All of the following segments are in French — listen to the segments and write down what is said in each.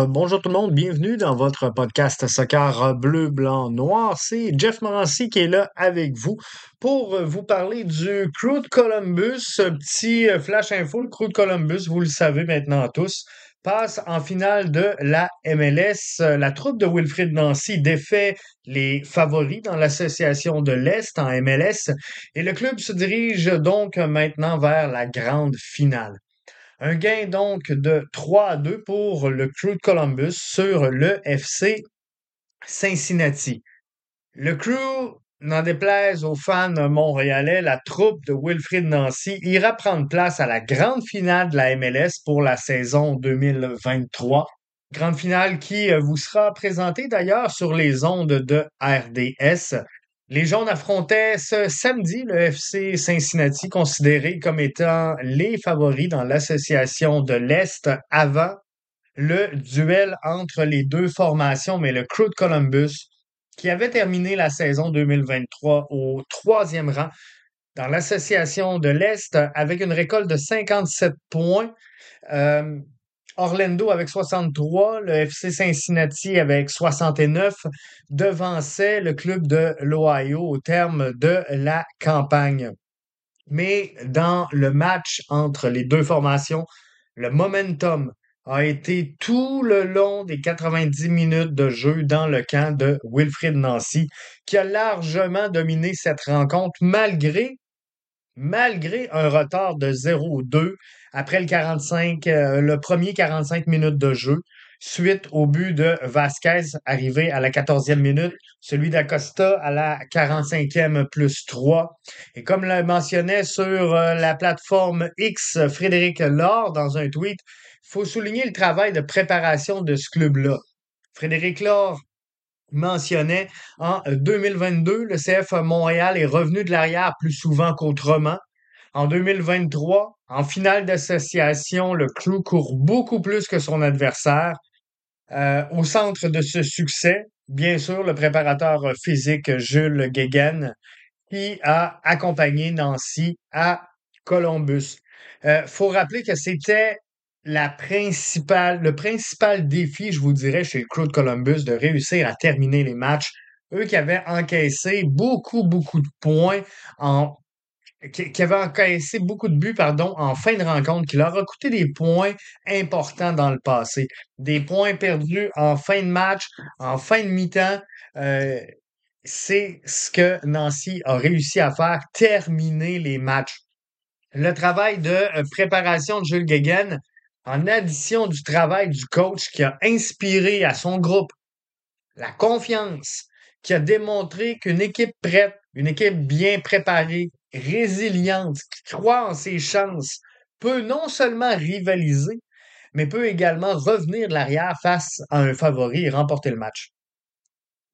Euh, bonjour tout le monde, bienvenue dans votre podcast Soccer Bleu, Blanc, Noir. C'est Jeff Morancy qui est là avec vous pour euh, vous parler du Crew de Columbus. Petit euh, flash info, le Crew de Columbus, vous le savez maintenant tous, passe en finale de la MLS. La troupe de Wilfrid Nancy défait les favoris dans l'association de l'Est en MLS et le club se dirige donc maintenant vers la grande finale. Un gain donc de 3 à 2 pour le Crew de Columbus sur le FC Cincinnati. Le Crew, n'en déplaise aux fans montréalais, la troupe de Wilfrid Nancy ira prendre place à la grande finale de la MLS pour la saison 2023. Grande finale qui euh, vous sera présentée d'ailleurs sur les ondes de RDS. Les Jaunes affrontaient ce samedi le FC Cincinnati, considéré comme étant les favoris dans l'association de l'Est avant le duel entre les deux formations, mais le Crew de Columbus, qui avait terminé la saison 2023 au troisième rang dans l'association de l'Est avec une récolte de 57 points. Euh, Orlando avec 63, le FC Cincinnati avec 69 devançait le club de l'Ohio au terme de la campagne. Mais dans le match entre les deux formations, le momentum a été tout le long des 90 minutes de jeu dans le camp de Wilfrid Nancy, qui a largement dominé cette rencontre malgré malgré un retard de 0-2 après le 45, euh, le premier 45 minutes de jeu, suite au but de Vasquez arrivé à la 14e minute, celui d'Acosta à la 45e plus 3. Et comme le mentionnait sur euh, la plateforme X, Frédéric Laure, dans un tweet, il faut souligner le travail de préparation de ce club-là. Frédéric Laure mentionnait en 2022, le CF Montréal est revenu de l'arrière plus souvent qu'autrement. En 2023, en finale d'association, le Crew court beaucoup plus que son adversaire. Euh, au centre de ce succès, bien sûr, le préparateur physique Jules Guéguen, qui a accompagné Nancy à Columbus. Il euh, faut rappeler que c'était le principal défi, je vous dirais, chez le Crew de Columbus, de réussir à terminer les matchs. Eux qui avaient encaissé beaucoup, beaucoup de points en qui, avaient encaissé beaucoup de buts, pardon, en fin de rencontre, qui leur a coûté des points importants dans le passé. Des points perdus en fin de match, en fin de mi-temps. Euh, c'est ce que Nancy a réussi à faire, terminer les matchs. Le travail de euh, préparation de Jules Guéguen en addition du travail du coach qui a inspiré à son groupe la confiance, qui a démontré qu'une équipe prête, une équipe bien préparée, résiliente, qui croit en ses chances, peut non seulement rivaliser, mais peut également revenir de l'arrière face à un favori et remporter le match.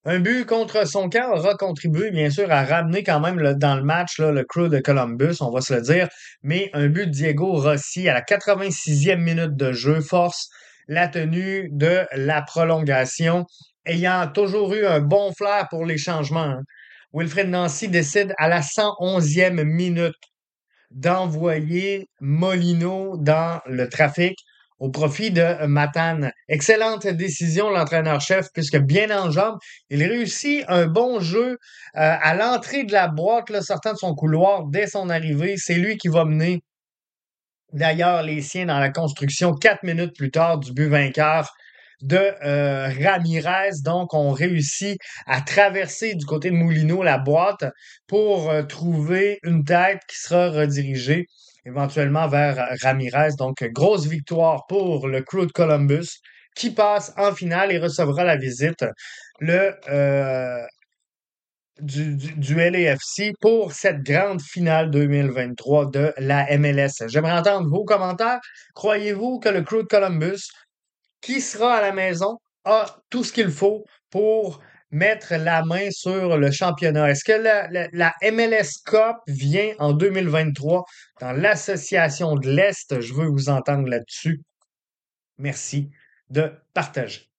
Un but contre son camp aura contribué, bien sûr, à ramener quand même dans le match le crew de Columbus, on va se le dire. Mais un but de Diego Rossi à la 86e minute de jeu force la tenue de la prolongation, ayant toujours eu un bon flair pour les changements. Hein. Wilfred Nancy décide à la 111e minute d'envoyer Molino dans le trafic au profit de Matane. Excellente décision, l'entraîneur-chef, puisque bien en jambe, il réussit un bon jeu euh, à l'entrée de la boîte, là, sortant de son couloir dès son arrivée. C'est lui qui va mener d'ailleurs les siens dans la construction quatre minutes plus tard du but vainqueur de euh, Ramirez. Donc, on réussit à traverser du côté de Moulineau la boîte pour euh, trouver une tête qui sera redirigée éventuellement vers Ramirez. Donc, grosse victoire pour le Crew de Columbus qui passe en finale et recevra la visite le, euh, du, du, LAFC pour cette grande finale 2023 de la MLS. J'aimerais entendre vos commentaires. Croyez-vous que le Crew de Columbus, qui sera à la maison, a tout ce qu'il faut pour mettre la main sur le championnat? Est-ce que la, MLS Cup vient en 2023 dans l'association de l'Est? Je veux vous entendre là-dessus. Merci de partager.